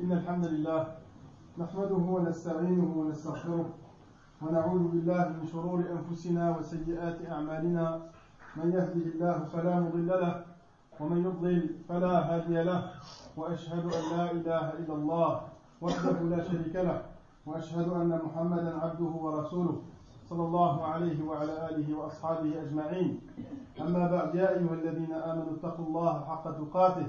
إن الحمد لله نحمده ونستعينه ونستغفره ونعوذ بالله من شرور أنفسنا وسيئات أعمالنا. من يهده الله فلا مضل له ومن يضلل فلا هادي له. وأشهد أن لا إله إلا الله وحده لا شريك له. وأشهد أن محمدا عبده ورسوله صلى الله عليه وعلى آله وأصحابه أجمعين. أما بعد يا أيها الذين آمنوا اتقوا الله حق تقاته.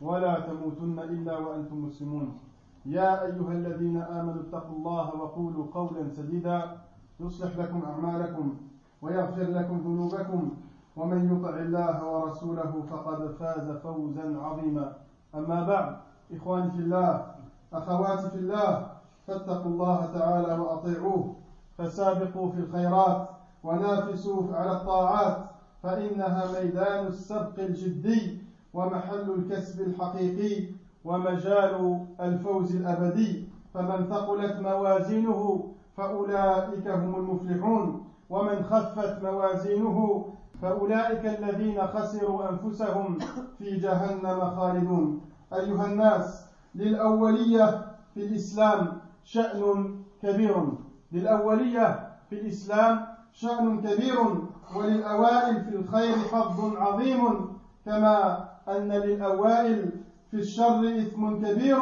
ولا تموتن إلا وأنتم مسلمون. يا أيها الذين آمنوا اتقوا الله وقولوا قولا سديدا يصلح لكم أعمالكم ويغفر لكم ذنوبكم. ومن يطع الله ورسوله فقد فاز فوزا عظيما. أما بعد إخواني في الله أخواتي في الله فاتقوا الله تعالى وأطيعوه فسابقوا في الخيرات ونافسوا على الطاعات فإنها ميدان السبق الجدي. ومحل الكسب الحقيقي ومجال الفوز الأبدي. فمن ثقلت موازينه فأولئك هم المفلحون. ومن خفت موازينه فأولئك الذين خسروا أنفسهم في جهنم خالدون. أيها الناس للأولية في الإسلام شأن كبير. للأولية في الإسلام شأن كبير. وللأوائل في الخير فضل عظيم. كما أن للأوائل في الشر إثم كبير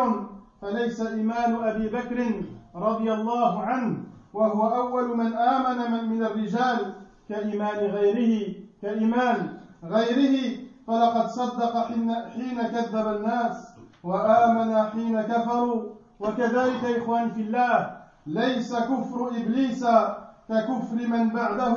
فليس إيمان أبي بكر رضي الله عنه وهو أول من آمن من, من الرجال كإيمان غيره كإيمان غيره. فلقد صدق حين, حين كذب الناس وآمن حين كفروا. وكذلك إخواني في الله ليس كفر إبليس ككفر من بعده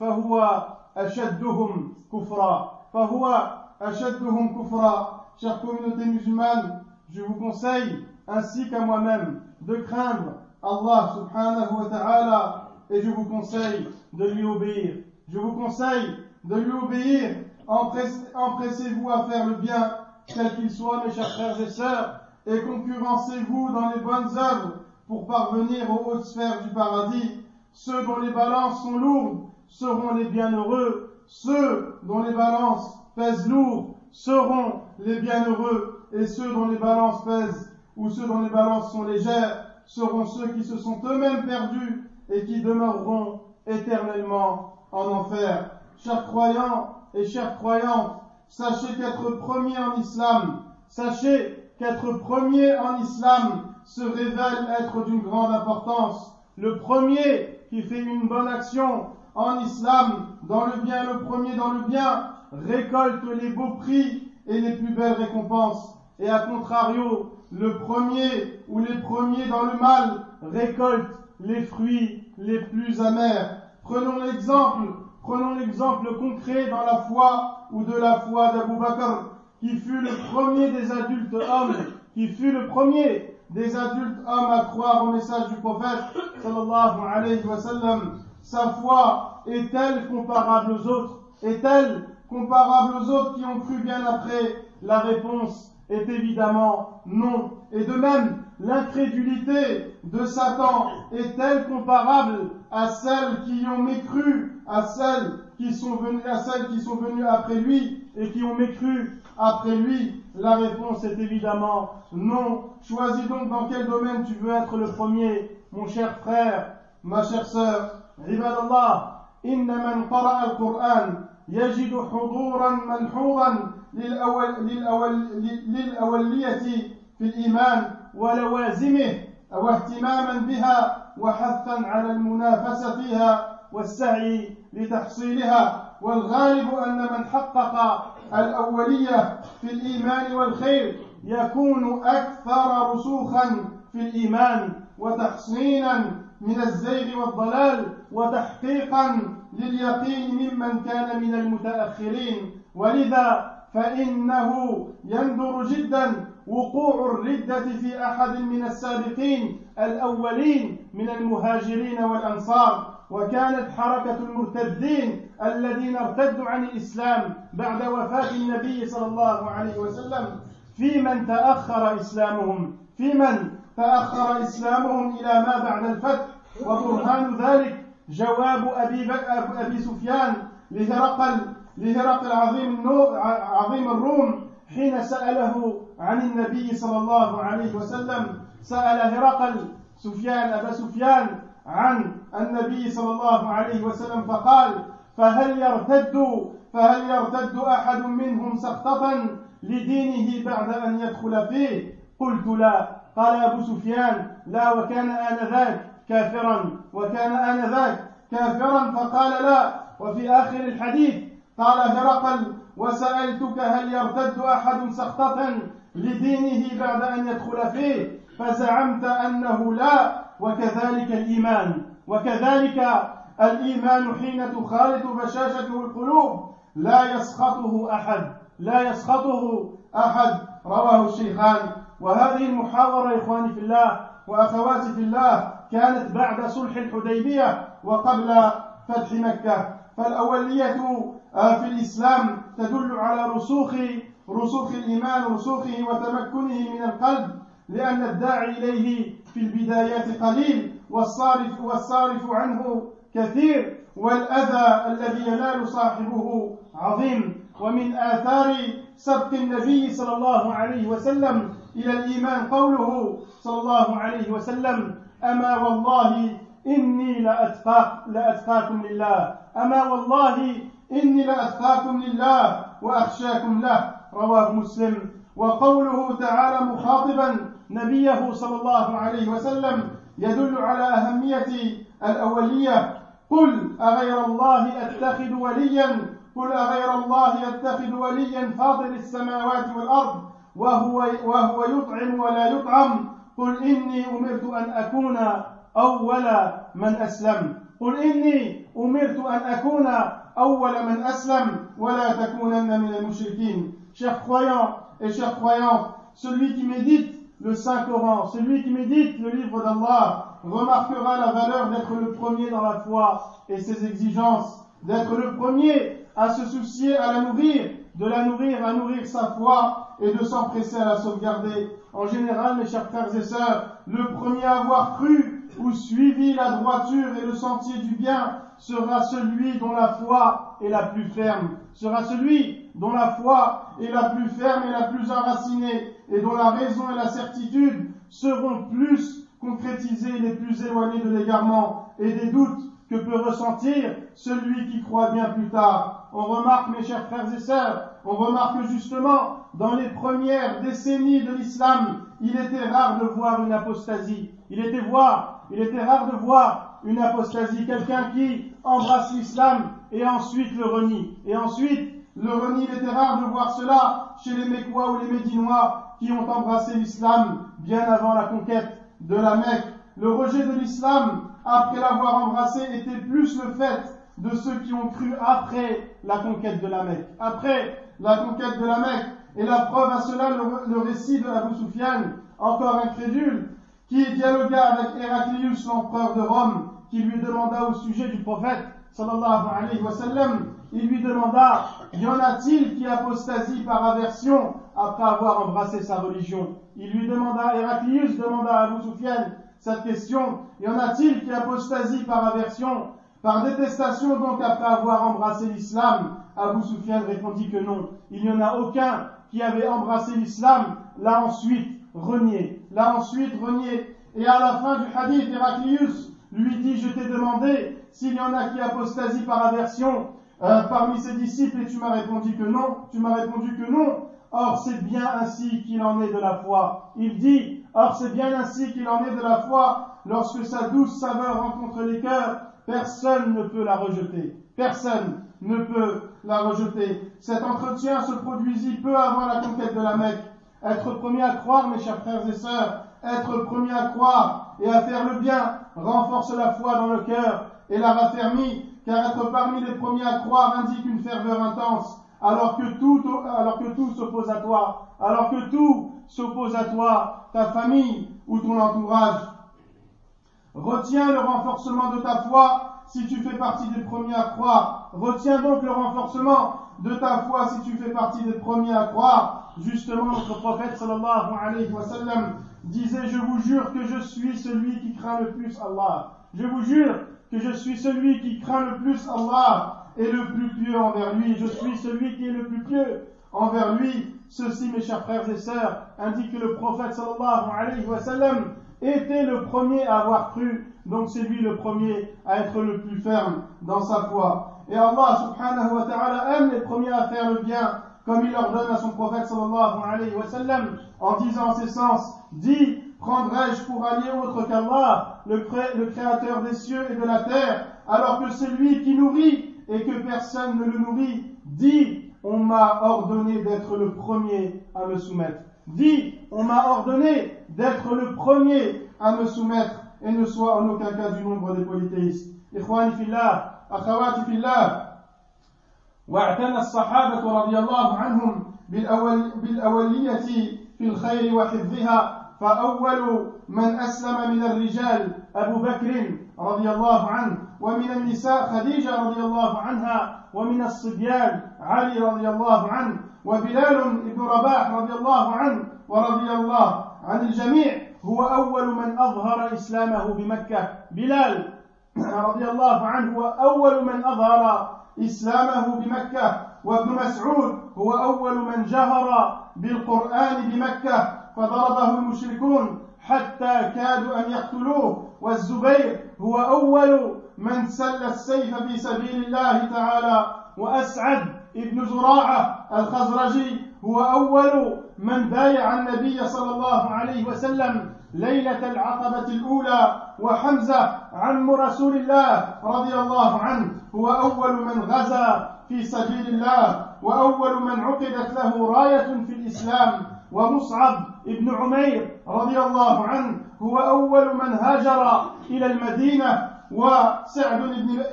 فهو أشدهم كفرا. فهو ashadduhum kufra. Chère communauté musulmane, je vous conseille, ainsi qu'à moi-même, de craindre Allah subhanahu wa ta'ala et je vous conseille de lui obéir. Je vous conseille de lui obéir. Empressez-vous à faire le bien, quel qu'il soit, mes chers frères et sœurs, et concurrencez-vous dans les bonnes œuvres pour parvenir aux hautes sphères du paradis. Ceux dont les balances sont lourdes seront les bienheureux. Ceux dont les balances pèsent lourd seront les bienheureux. Et ceux dont les balances pèsent ou ceux dont les balances sont légères seront ceux qui se sont eux-mêmes perdus et qui demeureront éternellement en enfer. Chers croyants et chères croyantes, sachez qu'être premier en islam, sachez qu'être premier en islam se révèle être d'une grande importance. Le premier qui fait une bonne action en islam, dans le bien, le premier dans le bien, récolte les beaux prix et les plus belles récompenses. Et à contrario, le premier ou les premiers dans le mal récoltent les fruits les plus amers. Prenons l'exemple, prenons l'exemple concret dans la foi ou de la foi d'Abu Bakr, qui fut le premier des adultes hommes, qui fut le premier des adultes hommes à croire au message du prophète, sallallahu alayhi wa sallam. Sa foi est-elle comparable aux autres? Est-elle comparable aux autres qui ont cru bien après La réponse est évidemment non. Et de même, l'incrédulité de Satan est-elle comparable à celles qui ont mécru, à celles qui sont venues, après lui et qui ont mécru après lui? La réponse est évidemment non. Choisis donc dans quel domaine tu veux être le premier, mon cher frère, ma chère sœur. Ribadallah, inna man al-Qur'an يجد حضورا ملحوظا للأول للأول للأولية في الإيمان ولوازمه واهتماما بها وحثا على المنافسة فيها والسعي لتحصيلها. والغالب أن من حقق الأولية في الإيمان والخير يكون أكثر رسوخا في الإيمان وتحصينا من الزيغ والضلال وتحقيقا لليقين ممن كان من المتأخرين. ولذا فإنه يندر جدا وقوع الردة في أحد من السابقين الأولين من المهاجرين والأنصار. وكانت حركة المرتدين الذين ارتدوا عن الإسلام بعد وفاة النبي صلى الله عليه وسلم في من تأخر إسلامهم في من؟ تأخر إسلامهم إلى ما بعد الفتح وبرهان ذلك جواب أبي, أبي سفيان لهرقل لهرقل عظيم عظيم الروم حين سأله عن النبي صلى الله عليه وسلم سأل هرقل سفيان أبا سفيان عن النبي صلى الله عليه وسلم فقال فهل يرتد فهل يرتد أحد منهم سقطة لدينه بعد أن يدخل فيه؟ قلت لا. قال أبو سفيان لا وكان آنذاك كافرا وكان آنذاك كافرا فقال لا. وفي آخر الحديث قال هرقل وسألتك هل يرتد أحد سخطة لدينه بعد أن يدخل فيه؟ فزعمت أنه لا وكذلك الإيمان. وكذلك الإيمان حين تخالط بشاشته القلوب لا يسخطه أحد لا يسخطه أحد. رواه الشيخان. وهذه المحاورة إخواني في الله وأخواتي في الله كانت بعد صلح الحديبية وقبل فتح مكة. فالأولية في الإسلام تدل على رسوخ رسوخ الإيمان رسوخه وتمكنه من القلب لأن الداعي إليه في البدايات قليل والصارف والصارف عنه كثير والأذى الذي ينال صاحبه عظيم. ومن آثار سبق النبي صلى الله عليه وسلم إلى الإيمان. قوله صلى الله عليه وسلم أما والله إني لأتقاك لأتقاكم لله. أما والله إني لأتقاكم لله وأخشاكم له. رواه مسلم. وقوله تعالى مخاطبا نبيه صلى الله عليه وسلم يدل على أهمية الأولية. قل أغير الله أتخذ وليا؟ قل أغير الله يتخذ وليا فاطر السماوات والأرض؟ وهو, وهو يطعم ولا يطعم قل إني أمرت أن أكون أول من أسلم قل إني أمرت أن أكون أول من أسلم ولا تكونن من المشركين Chers croyants et chers croyantes, celui qui médite le Saint-Coran, celui qui médite le livre d'Allah, remarquera la valeur d'être le premier dans la foi et ses exigences, d'être le premier à se soucier à la nourrir, de la nourrir, à nourrir sa foi et de s'empresser à la sauvegarder. En général, mes chers frères et sœurs, le premier à avoir cru ou suivi la droiture et le sentier du bien sera celui dont la foi est la plus ferme, sera celui dont la foi est la plus ferme et la plus enracinée, et dont la raison et la certitude seront plus concrétisées les plus éloignées de l'égarement et des doutes que peut ressentir celui qui croit bien plus tard. On remarque, mes chers frères et sœurs, on remarque justement dans les premières décennies de l'islam, il était rare de voir une apostasie. Il était rare de voir une apostasie, quelqu'un qui embrasse l'islam et ensuite le renie. Et ensuite, le renie, il était rare de voir cela chez les Mécois ou les Médinois qui ont embrassé l'islam bien avant la conquête de la Mecque. Le rejet de l'islam après l'avoir embrassé, était plus le fait de ceux qui ont cru après la conquête de la Mecque. Après la conquête de la Mecque. Et la preuve à cela, le, récit de Abu Sufyan, encore incrédule, qui dialogua avec Héraclius, l'empereur de Rome, qui lui demanda au sujet du prophète, sallallahu alayhi wa sallam, il lui demanda, y en a-t-il qui apostasie par aversion après avoir embrassé sa religion? Il lui demanda, Héraclius demanda à Abu Sufyan, cette question. Y en a-t-il qui apostasie par aversion, par détestation donc après avoir embrassé l'islam? Abu Sufyan répondit que non. Il n'y en a aucun qui avait embrassé l'islam, l'a ensuite renié, l'a ensuite renié. Et à la fin du hadith, Héraclius lui dit, je t'ai demandé s'il y en a qui apostasie par aversion euh, parmi ses disciples et tu m'as répondu que non, tu m'as répondu que non. Or c'est bien ainsi qu'il en est de la foi. Il dit, Or, c'est bien ainsi qu'il en est de la foi. Lorsque sa douce saveur rencontre les cœurs, personne ne peut la rejeter. Personne ne peut la rejeter. Cet entretien se produisit peu avant la conquête de la Mecque. Être premier à croire, mes chers frères et sœurs, être premier à croire et à faire le bien renforce la foi dans le cœur et la raffermit, car être parmi les premiers à croire indique une ferveur intense, alors que tout s'oppose à toi, alors que tout s'oppose à toi, ta famille ou ton entourage. Retiens le renforcement de ta foi si tu fais partie des premiers à croire. Retiens donc le renforcement de ta foi si tu fais partie des premiers à croire. Justement, notre prophète sallallahu alayhi wa sallam disait, je vous jure que je suis celui qui craint le plus Allah. Je vous jure que je suis celui qui craint le plus Allah et le plus pieux envers lui. Je suis celui qui est le plus pieux envers lui. Ceci, mes chers frères et sœurs, indique que le prophète sallallahu alayhi wa sallam était le premier à avoir cru, donc c'est lui le premier à être le plus ferme dans sa foi. Et Allah subhanahu wa ta'ala aime les premiers à faire le bien, comme il ordonne à son prophète sallallahu alayhi wa sallam, en disant en ces sens, dis, prendrai-je pour allié autre qu'Allah, le, créateur des cieux et de la terre, alors que c'est lui qui nourrit et que personne ne le nourrit, dis, on m'a ordonné d'être le premier à me soumettre. Dis, on m'a ordonné d'être le premier à me soumettre et ne sois en aucun cas du nombre des polythéistes. Fillah, أخواتي في الله. واعتنى الصحابة رضي الله عنهم بالأول بالأولية في الخير وحفظها فأول من أسلم من الرجال أبو بكر رضي الله عنه ومن النساء خديجة رضي الله عنها ومن الصبيان علي رضي الله عنه وبلال بن رباح رضي الله عنه ورضي الله عن الجميع هو أول من أظهر إسلامه بمكة. بلال رضي الله عنه هو أول من أظهر إسلامه بمكة وابن مسعود هو أول من جهر بالقرآن بمكة فضربه المشركون حتى كادوا أن يقتلوه. والزبير هو أول من سل السيف في سبيل الله تعالى. وأسعد ابن زراعة الخزرجي هو أول من بايع النبي صلى الله عليه وسلم ليلة العقبة الأولى وحمزة عم رسول الله رضي الله عنه هو أول من غزا في سبيل الله وأول من عقدت له راية في الإسلام ومصعب ابن عمير رضي الله عنه هو أول من هاجر إلى المدينة وسعد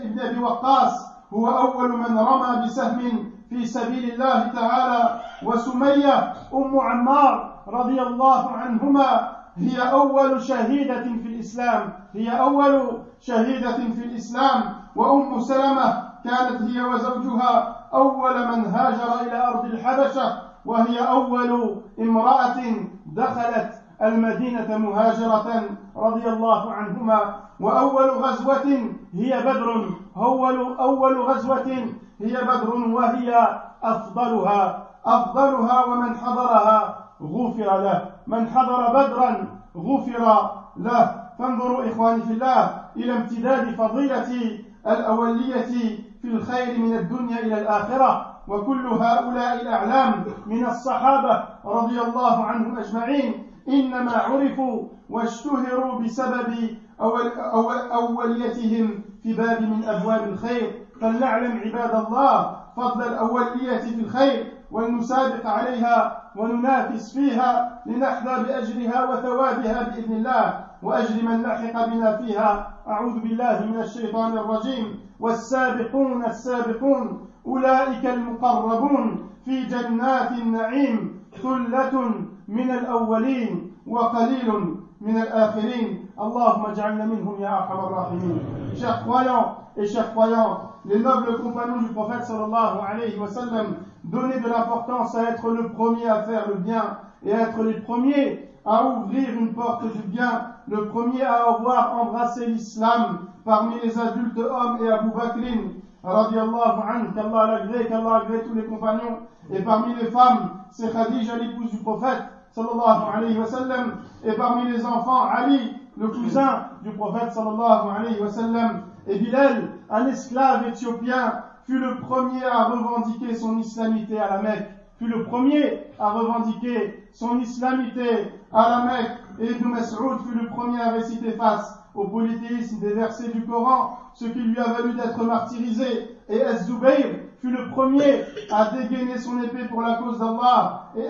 بن أبي وقاص هو أول من رمى بسهم في سبيل الله تعالى وسمية أم عمار رضي الله عنهما هي أول شهيدة في الإسلام. هي أول شهيدة في الإسلام. وأم سلمة كانت هي وزوجها أول من هاجر إلى أرض الحبشة وهي أول امرأة دخلت المدينة مهاجرة رضي الله عنهما. وأول غزوة هي بدر. أول أول غزوة هي بدر وهي أفضلها. أفضلها ومن حضرها غفر له. من حضر بدرا غفر له. فانظروا إخواني في الله إلى امتداد فضيلة الأولية في الخير من الدنيا إلى الآخرة. وكل هؤلاء الأعلام من الصحابة رضي الله عنهم أجمعين. إنما عرفوا واشتهروا بسبب أول أول أوليتهم في باب من أبواب الخير. فلنعلم عباد الله فضل الأولية في الخير ولنسابق عليها وننافس فيها لنحظى بأجرها وثوابها بإذن الله. وأجر من لحق بنا فيها. أعوذ بالله من الشيطان الرجيم. والسابقون السابقون. أولئك المقربون في جنات النعيم. ثلة من الأولين. وقليل من الآخرين اللهم اجعلنا منهم يا أرحم الراحمين Chers croyants et chers croyants, les nobles compagnons du prophète sallallahu alayhi wa sallam donnaient de l'importance à être le premier à faire le bien et à être les premiers à ouvrir une porte du bien, le premier à avoir embrassé l'islam parmi les adultes hommes et Abu Bakrin, radiallahu anhu, qu'Allah l'agrée, qu'Allah agrée tous les compagnons, et parmi les femmes, c'est Khadija, l'épouse du prophète, sallallahu et parmi les enfants, Ali, le cousin du prophète, sallallahu et Bilal, un esclave éthiopien, fut le premier à revendiquer son islamité à la Mecque, fut le premier à revendiquer son islamité à la Mecque, et Ibn Mas'ud fut le premier à réciter face au polythéisme des versets du Coran, ce qui lui a valu d'être martyrisé, et Az-Zubayr fut le premier à dégainer son épée pour la cause d'Allah, et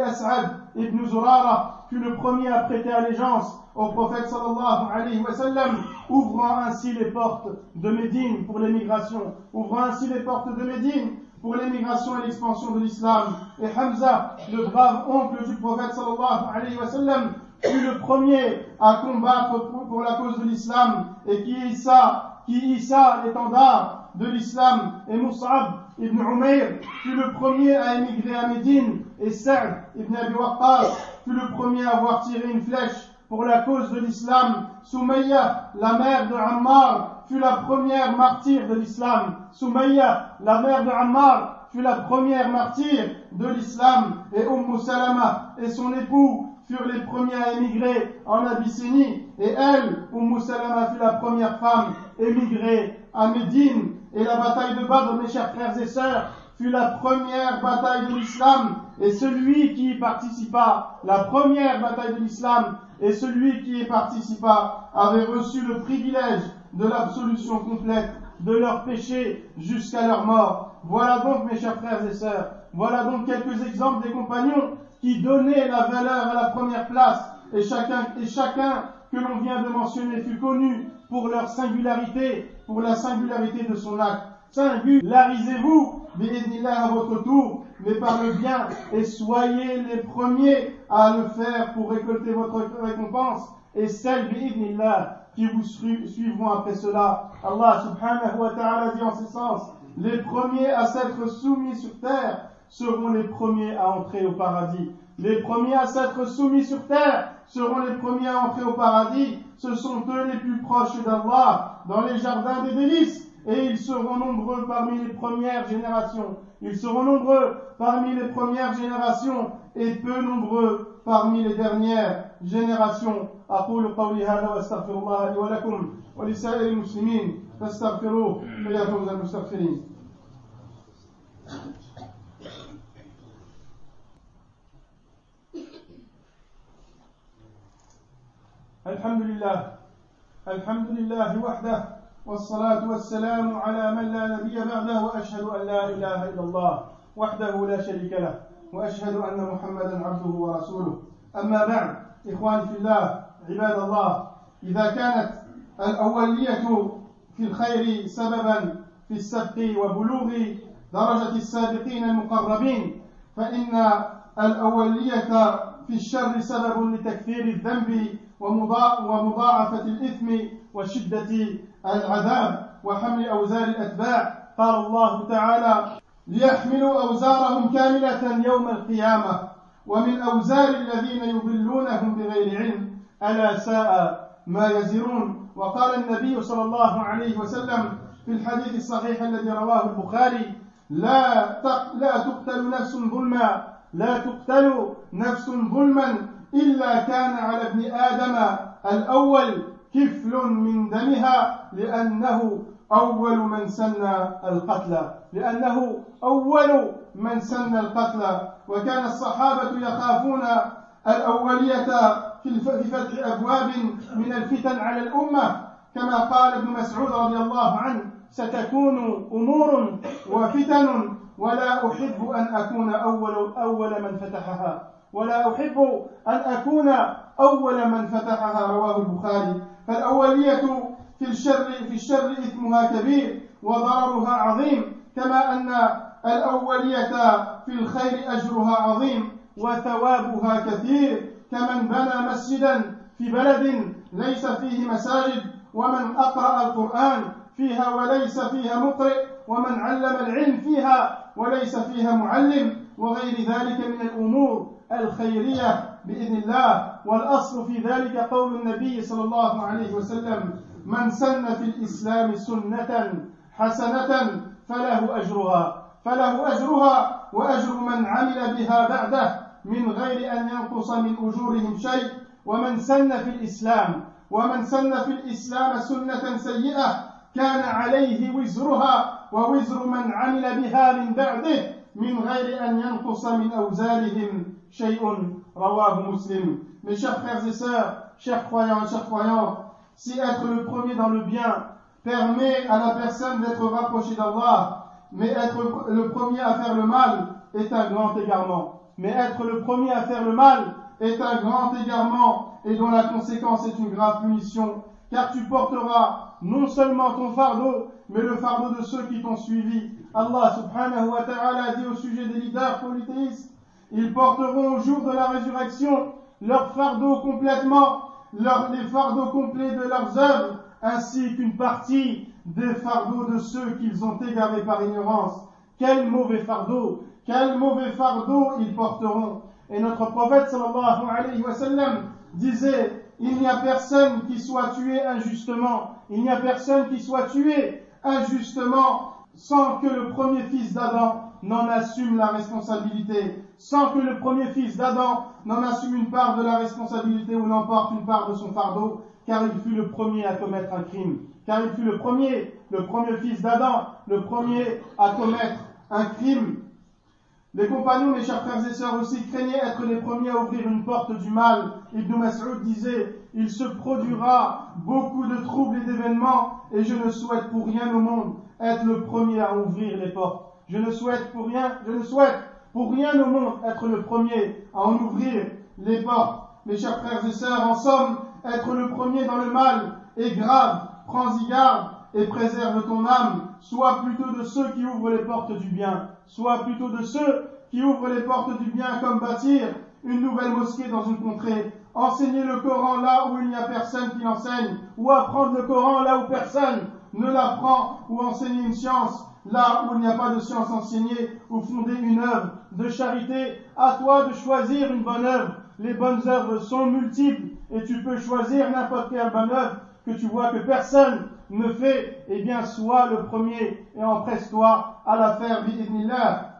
As'ad ibn Zurara fut le premier à prêter allégeance au prophète sallallahu alayhi wa sallam, ouvrant ainsi les portes de Médine pour l'émigration, ouvrant ainsi les portes de Médine pour l'émigration et l'expansion de l'islam. Et Hamza, le brave oncle du prophète sallallahu alayhi wa sallam, fut le premier à combattre pour, la cause de l'islam et qui hissa, qui hissa l'étendard de l'islam. Et Mus'ab ibn Umayr fut le premier à émigrer à Médine et Sa'd ibn Abi Waqqas fut le premier à avoir tiré une flèche pour la cause de l'islam. Soumaïa, la mère de Ammar, fut la première martyre de l'islam. Soumaïa, la mère de Ammar, fut la première martyre de l'islam et Umm Salama et son époux furent les premiers à émigrer en Abyssinie et elle, Umm Salama, fut la première femme émigrée à Médine et la bataille de Badr, mes chers frères et sœurs, fut la première bataille de l'islam et celui qui y participa, la première bataille de l'islam et celui qui y participa avait reçu le privilège de l'absolution complète de leurs péchés jusqu'à leur mort. Voilà donc, mes chers frères et sœurs, voilà donc quelques exemples des compagnons qui donnaient la valeur à la première place et chacun, et chacun que l'on vient de mentionner fut connu pour leur singularité, pour la singularité de son acte. Singularisez-vous, là à votre tour, mais par le bien, et soyez les premiers à le faire pour récolter votre récompense, et celle, là qui vous suivront après cela. Allah subhanahu wa ta'ala dit en ce sens, les premiers à s'être soumis sur terre seront les premiers à entrer au paradis. Les premiers à s'être soumis sur terre seront les premiers à entrer au paradis. Ce sont eux les plus proches d'Allah dans les jardins des délices. Et ils seront nombreux parmi les premières générations. Ils seront nombreux parmi les premières générations et peu nombreux parmi les dernières générations. أقول قولي هذا واستغفر الله لي ولكم ولسائر المسلمين فاستغفروه فيا فوز المستغفرين الحمد لله. الحمد لله وحده والصلاة والسلام على من لا نبي بعده وأشهد أن لا إله إلا الله وحده لا شريك له وأشهد أن محمدا عبده ورسوله. أما بعد إخواني في الله عباد الله إذا كانت الأولية في الخير سببا في السبق وبلوغ درجة السابقين المقربين فإن الأولية في الشر سبب لتكثير الذنب ومضاعفة الإثم وشدة العذاب وحمل أوزار الأتباع. قال الله تعالى ليحملوا أوزارهم كاملة يوم القيامة. ومن أوزار الذين يضلونهم بغير علم ألا ساء ما يزرون. وقال النبي صلى الله عليه وسلم في الحديث الصحيح الذي رواه البخاري لا لا تقتل نفس ظلما. لا تقتل نفس ظلما إلا كان على ابن آدم الأول كفل من دمها لأنه أول من سن القتل لأنه أول من سن القتل. وكان الصحابة يخافون الأولية في فتح أبواب من الفتن على الأمة. كما قال ابن مسعود رضي الله عنه ستكون أمور وفتن ولا أحب أن أكون أول أول من فتحها. ولا أحب أن أكون أول من فتحها رواه البخاري. فالأولية في الشر في الشر إثمها كبير وضررها عظيم كما أن الأولية في الخير أجرها عظيم وثوابها كثير. كمن بنى مسجدا في بلد ليس فيه مساجد ومن أقرأ القرآن فيها وليس فيها مقرئ ومن علم العلم فيها وليس فيها معلم وغير ذلك من الأمور. الخيرية بإذن الله والأصل في ذلك قول النبي صلى الله عليه وسلم من سن في الإسلام سنة حسنة فله أجرها فله أجرها وأجر من عمل بها بعده من غير أن ينقص من أجورهم شيء ومن سن في الإسلام ومن سن في الإسلام سنة سيئة كان عليه وزرها ووزر من عمل بها من بعده من غير أن ينقص من أوزارهم شيء رواه مسلم Mes chers frères et sœurs, chers croyants et chers croyantes, si être le premier dans le bien permet à la personne d'être rapproché d'Allah, mais être le premier à faire le mal est un grand égarement. mais être le premier à faire le mal est un grand égarement et dont la conséquence est une grave punition, car tu porteras non seulement ton fardeau, mais le fardeau de ceux qui t'ont suivi. Allah subhanahu wa ta'ala dit au sujet des leaders polythéistes, ils porteront au jour de la résurrection leur fardeau complètement, les fardeaux complets de leurs œuvres, ainsi qu'une partie des fardeaux de ceux qu'ils ont égarés par ignorance. Quel mauvais fardeau quel mauvais fardeau ils porteront. Et notre prophète sallallahu alayhi wa sallam disait, il n'y a personne qui soit tué injustement, il n'y a personne qui soit tué injustement sans que le premier fils d'Adam n'en assume la responsabilité, sans que le premier fils d'Adam n'en assume une part de la responsabilité ou n'emporte une part de son fardeau, car il fut le premier à commettre un crime, car il fut le premier, le premier fils d'Adam, le premier à commettre un crime. Les compagnons, mes chers frères et sœurs, aussi craignaient être les premiers à ouvrir une porte du mal. Ibn Mas'ud disait, il se produira beaucoup de troubles et d'événements, et je ne souhaite pour rien au monde être le premier à ouvrir les portes. Je ne souhaite pour rien, je ne souhaite pour rien au monde être le premier à en ouvrir les portes. Mes chers frères et sœurs, en somme, être le premier dans le mal est grave. Prends-y garde et préserve ton âme. Sois plutôt de ceux qui ouvrent les portes du bien. Sois plutôt de ceux qui ouvrent les portes du bien comme bâtir une nouvelle mosquée dans une contrée. Enseigner le Coran là où il n'y a personne qui l'enseigne. Ou apprendre le Coran là où personne ne l'apprend. Ou enseigner une science là où il n'y a pas de science enseignée. Ou fonder une œuvre de charité. À toi de choisir une bonne œuvre. Les bonnes œuvres sont multiples et tu peux choisir n'importe quelle bonne œuvre que tu vois que personne ne fait, eh bien, sois le premier et empresse-toi à la faire,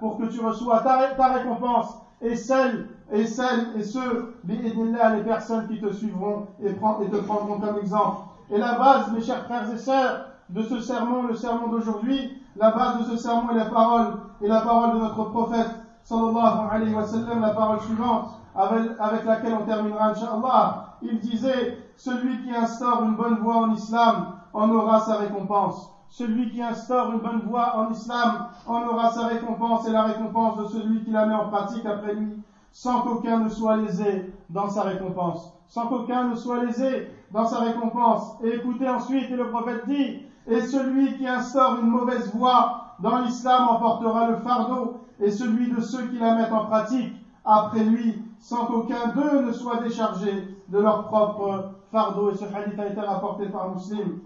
pour que tu reçois ta, ta récompense et celle, et celles et ceux, les personnes qui te suivront et, te prendront comme exemple. Et la base, mes chers frères et sœurs, de ce sermon, le sermon d'aujourd'hui, la base de ce sermon est la parole, et la parole de notre prophète, sallallahu alayhi wa sallam, la parole suivante, avec, avec laquelle on terminera, inshallah. Il disait, celui qui instaure une bonne voie en islam en aura sa récompense. Celui qui instaure une bonne voie en islam en aura sa récompense et la récompense de celui qui la met en pratique après lui, sans qu'aucun ne soit lésé dans sa récompense. Sans qu'aucun ne soit lésé dans sa récompense. Et écoutez ensuite, et le prophète dit, et celui qui instaure une mauvaise voie dans l'islam emportera le fardeau, et celui de ceux qui la mettent en pratique après lui, sans qu'aucun d'eux ne soit déchargé de leur propre fardeau. Et ce hadith a été rapporté par Muslim.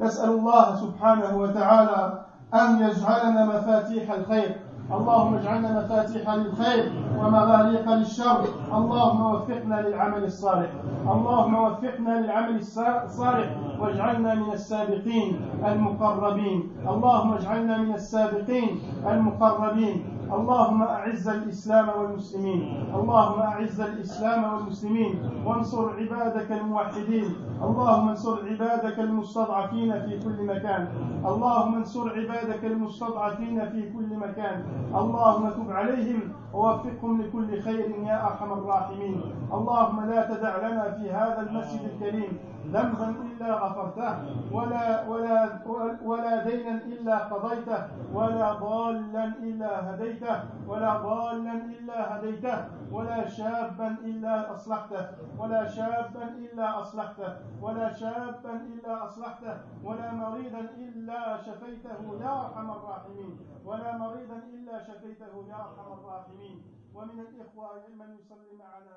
نسأل الله سبحانه وتعالى أن يجعلنا مفاتيح الخير اللهم اجعلنا مفاتيح للخير ومغاليق للشر. اللهم وفقنا للعمل الصالح. اللهم وفقنا للعمل الصالح واجعلنا من السابقين المقربين. اللهم اجعلنا من السابقين المقربين. اللهم أعز الإسلام والمسلمين. اللهم أعز الإسلام والمسلمين. وانصر عبادك الموحدين. اللهم انصر عبادك المستضعفين في كل مكان. اللهم انصر عبادك المستضعفين في كل مكان. اللهم تب عليهم ووفقهم لكل خير يا أرحم الراحمين. اللهم لا تدع لنا في هذا المسجد الكريم ذنبا إلا غفرته ولا ولا ولا دينا إلا قضيته ولا ضالا إلا هديته ولا ضالا إلا هديته ولا شابا إلا أصلحته ولا شابا إلا أصلحته ولا شابا إلا أصلحته ولا مريضا إلا شفيته يا أرحم الراحمين ولا مريضا إلا شفيته يا أرحم الراحمين. ومن الإخوة من يصلي معنا